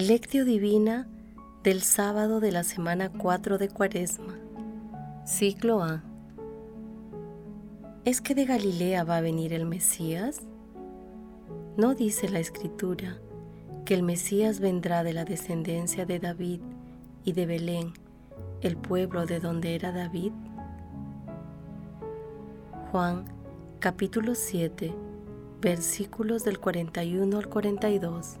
Lectio Divina del sábado de la semana 4 de Cuaresma. Ciclo A. ¿Es que de Galilea va a venir el Mesías? ¿No dice la Escritura que el Mesías vendrá de la descendencia de David y de Belén, el pueblo de donde era David? Juan capítulo 7 versículos del 41 al 42.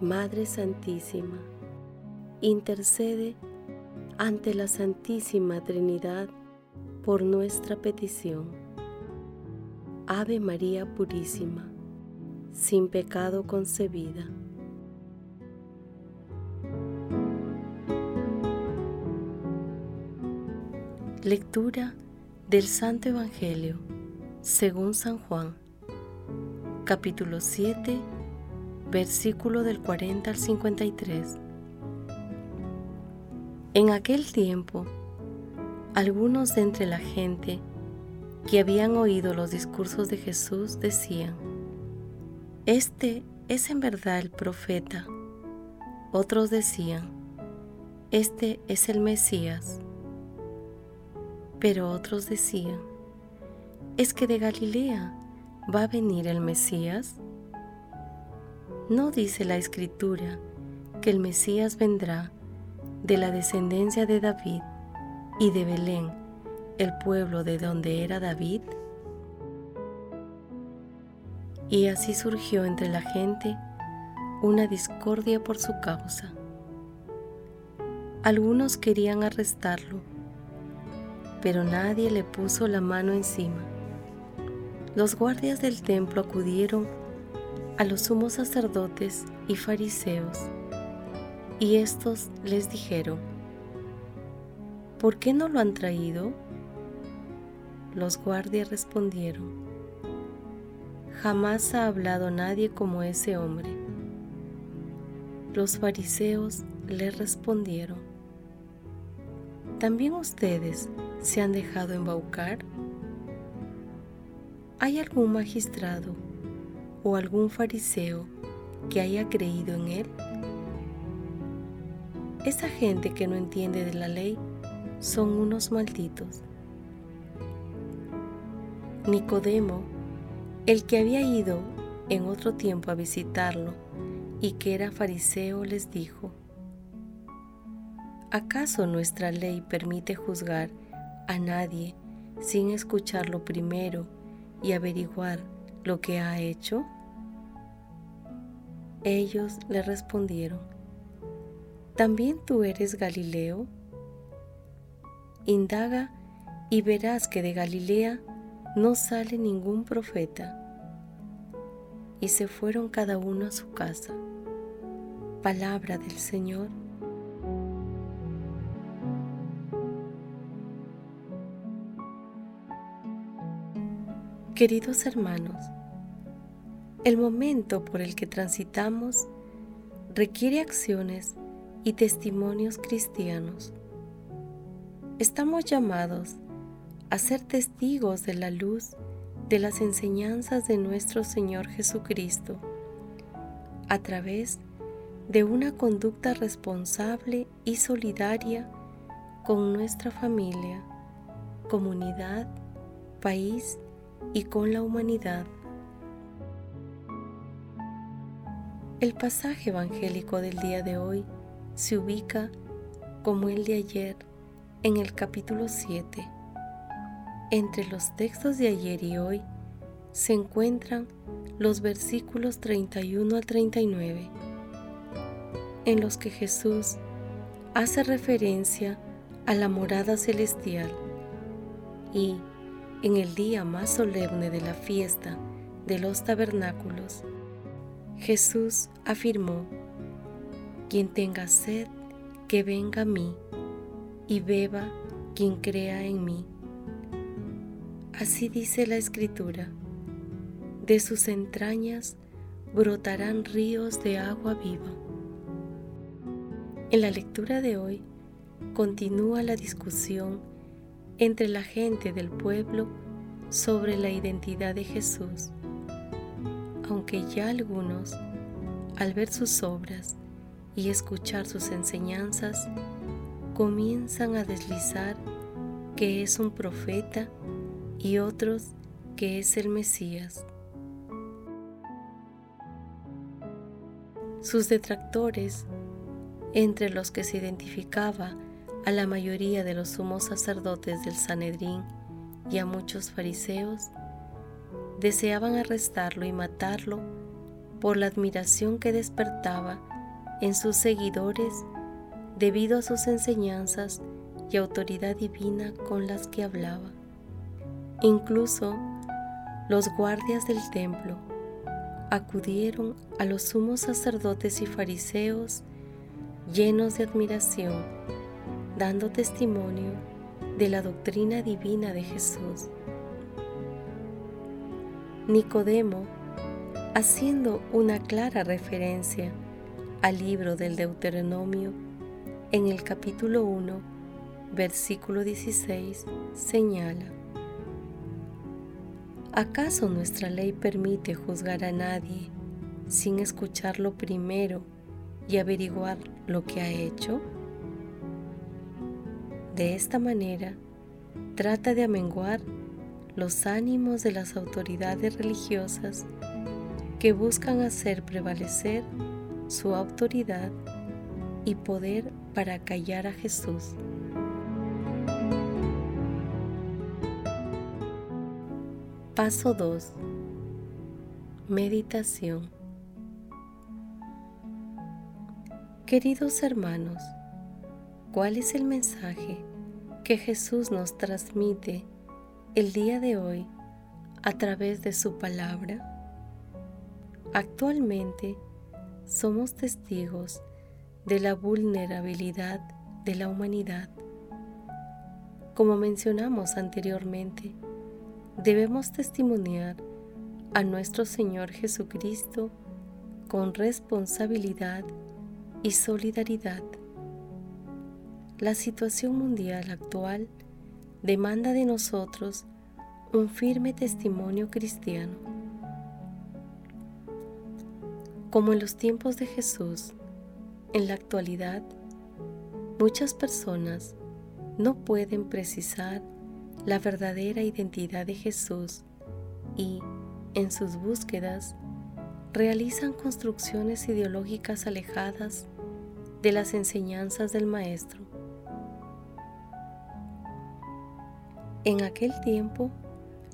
Madre Santísima, intercede ante la Santísima Trinidad por nuestra petición. Ave María Purísima, sin pecado concebida. Lectura del Santo Evangelio según San Juan, capítulo 7, versículo del 40 al 53. En aquel tiempo, algunos de entre la gente que habían oído los discursos de Jesús decían, Este es en verdad el profeta. Otros decían, Este es el Mesías. Pero otros decían, ¿es que de Galilea va a venir el Mesías? ¿No dice la escritura que el Mesías vendrá de la descendencia de David y de Belén, el pueblo de donde era David? Y así surgió entre la gente una discordia por su causa. Algunos querían arrestarlo pero nadie le puso la mano encima. Los guardias del templo acudieron a los sumos sacerdotes y fariseos, y estos les dijeron, ¿por qué no lo han traído? Los guardias respondieron, jamás ha hablado nadie como ese hombre. Los fariseos le respondieron, ¿también ustedes se han dejado embaucar? ¿Hay algún magistrado o algún fariseo que haya creído en él? Esa gente que no entiende de la ley son unos malditos. Nicodemo, el que había ido en otro tiempo a visitarlo y que era fariseo, les dijo, ¿acaso nuestra ley permite juzgar a nadie sin escucharlo primero y averiguar lo que ha hecho? Ellos le respondieron, ¿también tú eres Galileo? Indaga y verás que de Galilea no sale ningún profeta. Y se fueron cada uno a su casa. Palabra del Señor. Queridos hermanos, el momento por el que transitamos requiere acciones y testimonios cristianos. Estamos llamados a ser testigos de la luz de las enseñanzas de nuestro Señor Jesucristo a través de una conducta responsable y solidaria con nuestra familia, comunidad, país y con la humanidad. El pasaje evangélico del día de hoy se ubica como el de ayer en el capítulo 7. Entre los textos de ayer y hoy se encuentran los versículos 31 al 39, en los que Jesús hace referencia a la morada celestial y en el día más solemne de la fiesta de los tabernáculos, Jesús afirmó, quien tenga sed, que venga a mí, y beba quien crea en mí. Así dice la Escritura, de sus entrañas brotarán ríos de agua viva. En la lectura de hoy continúa la discusión entre la gente del pueblo sobre la identidad de Jesús, aunque ya algunos, al ver sus obras y escuchar sus enseñanzas, comienzan a deslizar que es un profeta y otros que es el Mesías. Sus detractores, entre los que se identificaba a la mayoría de los sumos sacerdotes del Sanedrín y a muchos fariseos, deseaban arrestarlo y matarlo por la admiración que despertaba en sus seguidores debido a sus enseñanzas y autoridad divina con las que hablaba. Incluso los guardias del templo acudieron a los sumos sacerdotes y fariseos llenos de admiración, dando testimonio de la doctrina divina de Jesús. Nicodemo, haciendo una clara referencia al libro del Deuteronomio, en el capítulo 1, versículo 16, señala, ¿acaso nuestra ley permite juzgar a nadie sin escucharlo primero y averiguar lo que ha hecho? De esta manera, trata de amenguar los ánimos de las autoridades religiosas que buscan hacer prevalecer su autoridad y poder para callar a Jesús. Paso 2. Meditación. Queridos hermanos, ¿cuál es el mensaje que Jesús nos transmite el día de hoy a través de su palabra? Actualmente somos testigos de la vulnerabilidad de la humanidad. Como mencionamos anteriormente, debemos testimoniar a nuestro Señor Jesucristo con responsabilidad y solidaridad. La situación mundial actual demanda de nosotros un firme testimonio cristiano. Como en los tiempos de Jesús, en la actualidad, muchas personas no pueden precisar la verdadera identidad de Jesús y, en sus búsquedas, realizan construcciones ideológicas alejadas de las enseñanzas del Maestro. En aquel tiempo,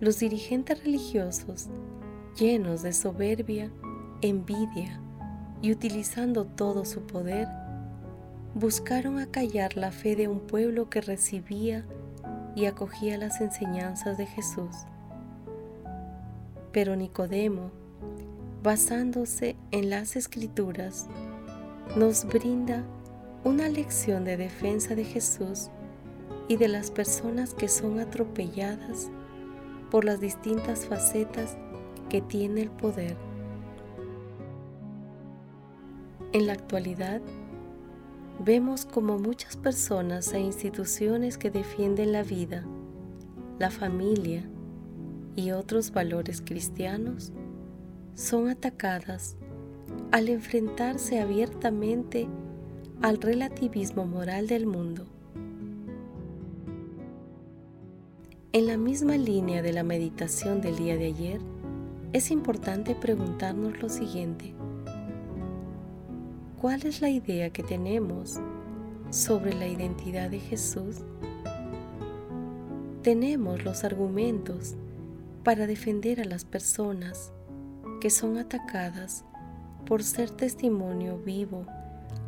los dirigentes religiosos, llenos de soberbia, envidia y utilizando todo su poder, buscaron acallar la fe de un pueblo que recibía y acogía las enseñanzas de Jesús. Pero Nicodemo, basándose en las escrituras, nos brinda una lección de defensa de Jesús y de las personas que son atropelladas por las distintas facetas que tiene el poder. En la actualidad, vemos como muchas personas e instituciones que defienden la vida, la familia y otros valores cristianos son atacadas al enfrentarse abiertamente al relativismo moral del mundo. En la misma línea de la meditación del día de ayer, es importante preguntarnos lo siguiente. ¿Cuál es la idea que tenemos sobre la identidad de Jesús? Tenemos los argumentos para defender a las personas que son atacadas por ser testimonio vivo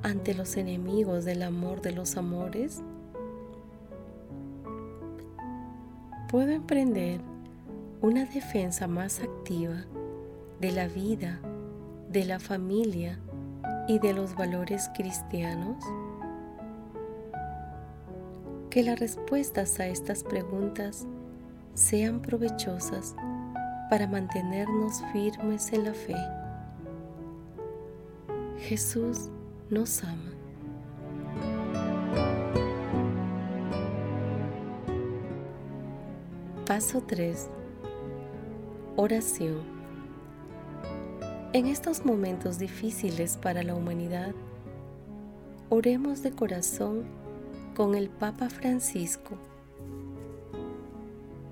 ante los enemigos del amor de los amores? Puedo emprender una defensa más activa de la vida, de la familia y de los valores cristianos? Que las respuestas a estas preguntas sean provechosas para mantenernos firmes en la fe. Jesús nos ama. Paso 3. Oración. En estos momentos difíciles para la humanidad, oremos de corazón con el Papa Francisco.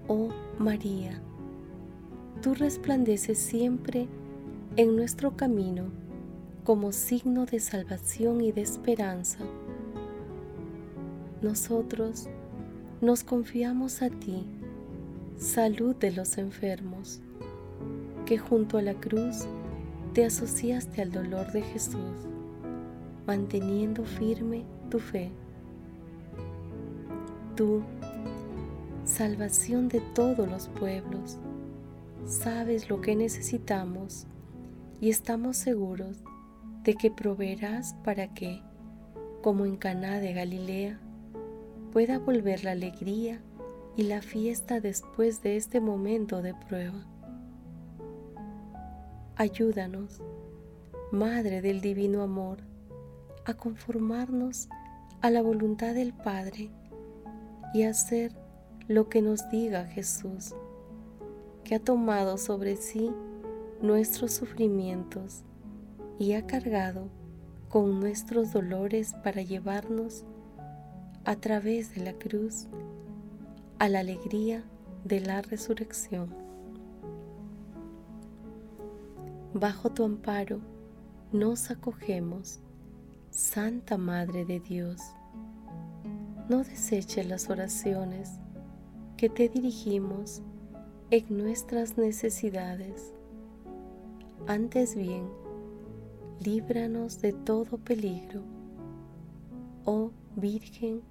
Oh María, tú resplandeces siempre en nuestro camino como signo de salvación y de esperanza. Nosotros nos confiamos a ti, salud de los enfermos, que junto a la cruz te asociaste al dolor de Jesús, manteniendo firme tu fe. Tú, salvación de todos los pueblos, sabes lo que necesitamos y estamos seguros de que proveerás para que, como en Caná de Galilea, pueda volver la alegría y la fiesta después de este momento de prueba. Ayúdanos, Madre del Divino Amor, a conformarnos a la voluntad del Padre y hacer lo que nos diga Jesús, que ha tomado sobre sí nuestros sufrimientos y ha cargado con nuestros dolores para llevarnos a través de la cruz a la alegría de la resurrección. Bajo tu amparo nos acogemos, Santa Madre de Dios. No deseches las oraciones que te dirigimos en nuestras necesidades. Antes bien, líbranos de todo peligro. Oh Virgen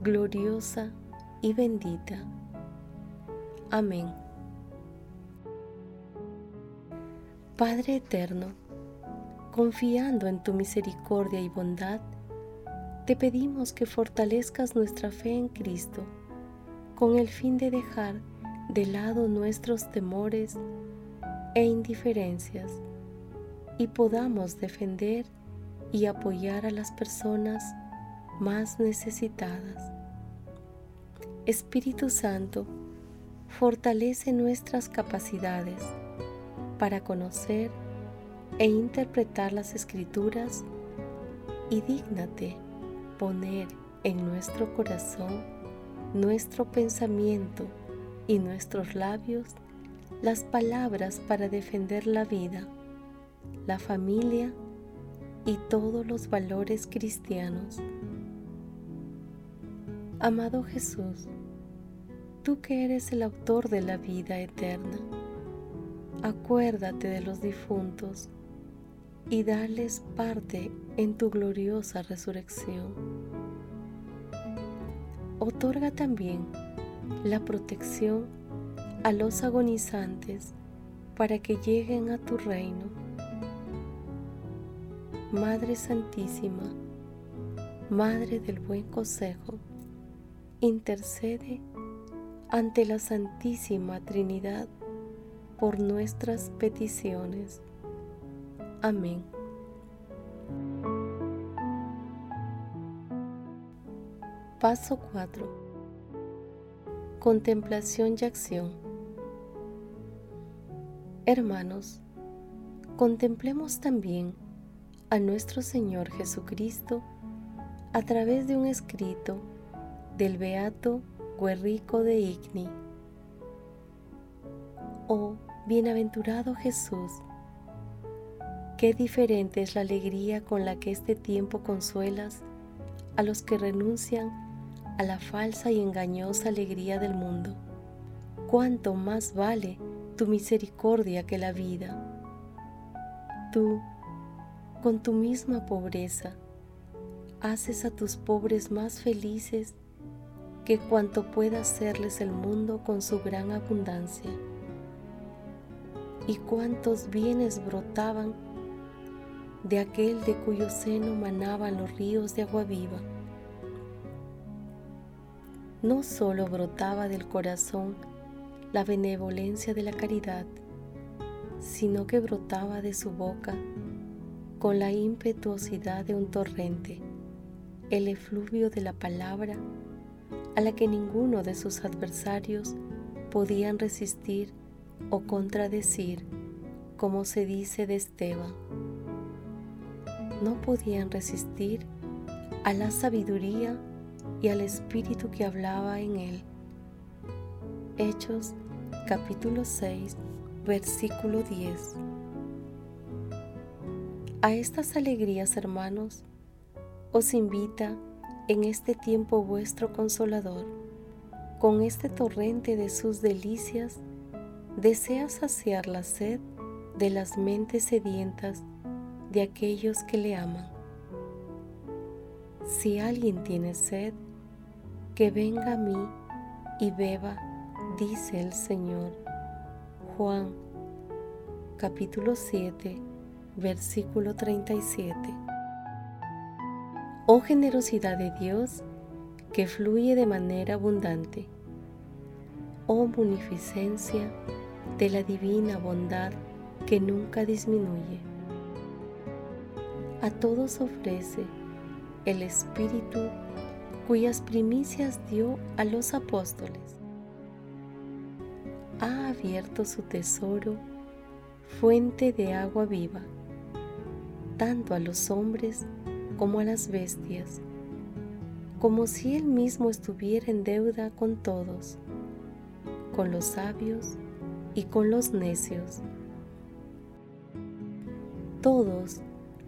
gloriosa y bendita. Amén. Padre eterno, confiando en tu misericordia y bondad, te pedimos que fortalezcas nuestra fe en Cristo con el fin de dejar de lado nuestros temores e indiferencias y podamos defender y apoyar a las personas más necesitadas. Espíritu Santo, fortalece nuestras capacidades para conocer e interpretar las escrituras y dígnate poner en nuestro corazón, nuestro pensamiento y nuestros labios las palabras para defender la vida la familia y todos los valores cristianos. Amado Jesús, tú que eres el autor de la vida eterna, acuérdate de los difuntos y dales parte en tu gloriosa resurrección. Otorga también la protección a los agonizantes para que lleguen a tu reino Madre Santísima, Madre del Buen Consejo, intercede ante la Santísima Trinidad por nuestras peticiones. Amén. Paso 4. Contemplación y acción. Hermanos, contemplemos también a nuestro Señor Jesucristo a través de un escrito del Beato Guerrico de Igni. Oh, bienaventurado Jesús, qué diferente es la alegría con la que este tiempo consuelas a los que renuncian a la falsa y engañosa alegría del mundo. Cuánto más vale tu misericordia que la vida. Tú, con tu misma pobreza, haces a tus pobres más felices que cuanto pueda hacerles el mundo con su gran abundancia. Y cuántos bienes brotaban de aquel de cuyo seno manaban los ríos de agua viva. No solo brotaba del corazón la benevolencia de la caridad, sino que brotaba de su boca con la impetuosidad de un torrente, el efluvio de la palabra a la que ninguno de sus adversarios podían resistir o contradecir, como se dice de Esteban. No podían resistir a la sabiduría y al espíritu que hablaba en él. Hechos capítulo 6 versículo 10. A estas alegrías, hermanos, os invita en este tiempo vuestro consolador, con este torrente de sus delicias, desea saciar la sed de las mentes sedientas de aquellos que le aman. Si alguien tiene sed, que venga a mí y beba, dice el Señor. Juan capítulo 7, versículo 37. Oh generosidad de Dios que fluye de manera abundante. Oh munificencia de la divina bondad que nunca disminuye. A todos ofrece el Espíritu cuyas primicias dio a los apóstoles ha abierto su tesoro, fuente de agua viva, tanto a los hombres como a las bestias, como si él mismo estuviera en deuda con todos, con los sabios y con los necios. Todos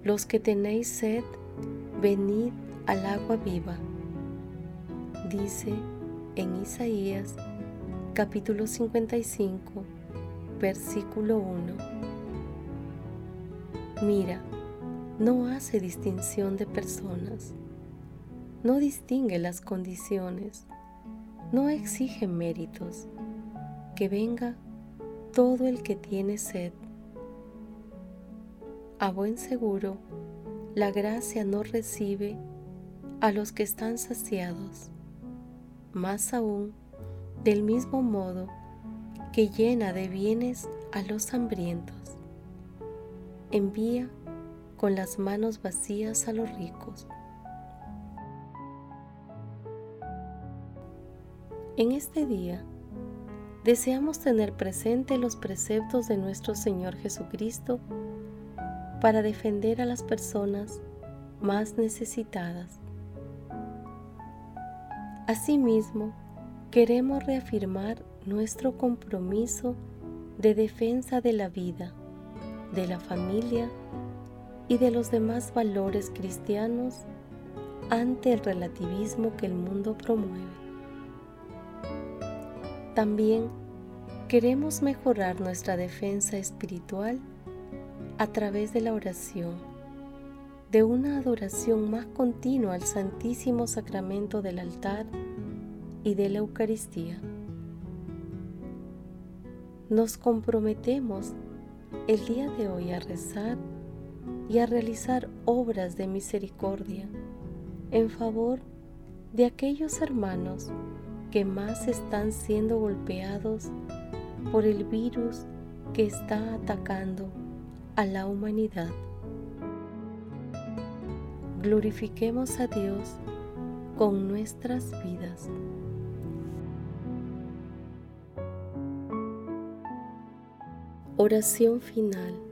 los que tenéis sed, venid al agua viva, dice en Isaías capítulo 55, versículo 1. Mira, no hace distinción de personas, no distingue las condiciones, no exige méritos, que venga todo el que tiene sed. A buen seguro, la gracia no recibe a los que están saciados, más aún del mismo modo que llena de bienes a los hambrientos. Envía con las manos vacías a los ricos. En este día, deseamos tener presente los preceptos de nuestro Señor Jesucristo para defender a las personas más necesitadas. Asimismo, queremos reafirmar nuestro compromiso de defensa de la vida, de la familia y de los demás valores cristianos ante el relativismo que el mundo promueve. También queremos mejorar nuestra defensa espiritual a través de la oración, de una adoración más continua al Santísimo Sacramento del altar y de la Eucaristía. Nos comprometemos el día de hoy a rezar y a realizar obras de misericordia en favor de aquellos hermanos que más están siendo golpeados por el virus que está atacando a la humanidad. Glorifiquemos a Dios con nuestras vidas. Oración final.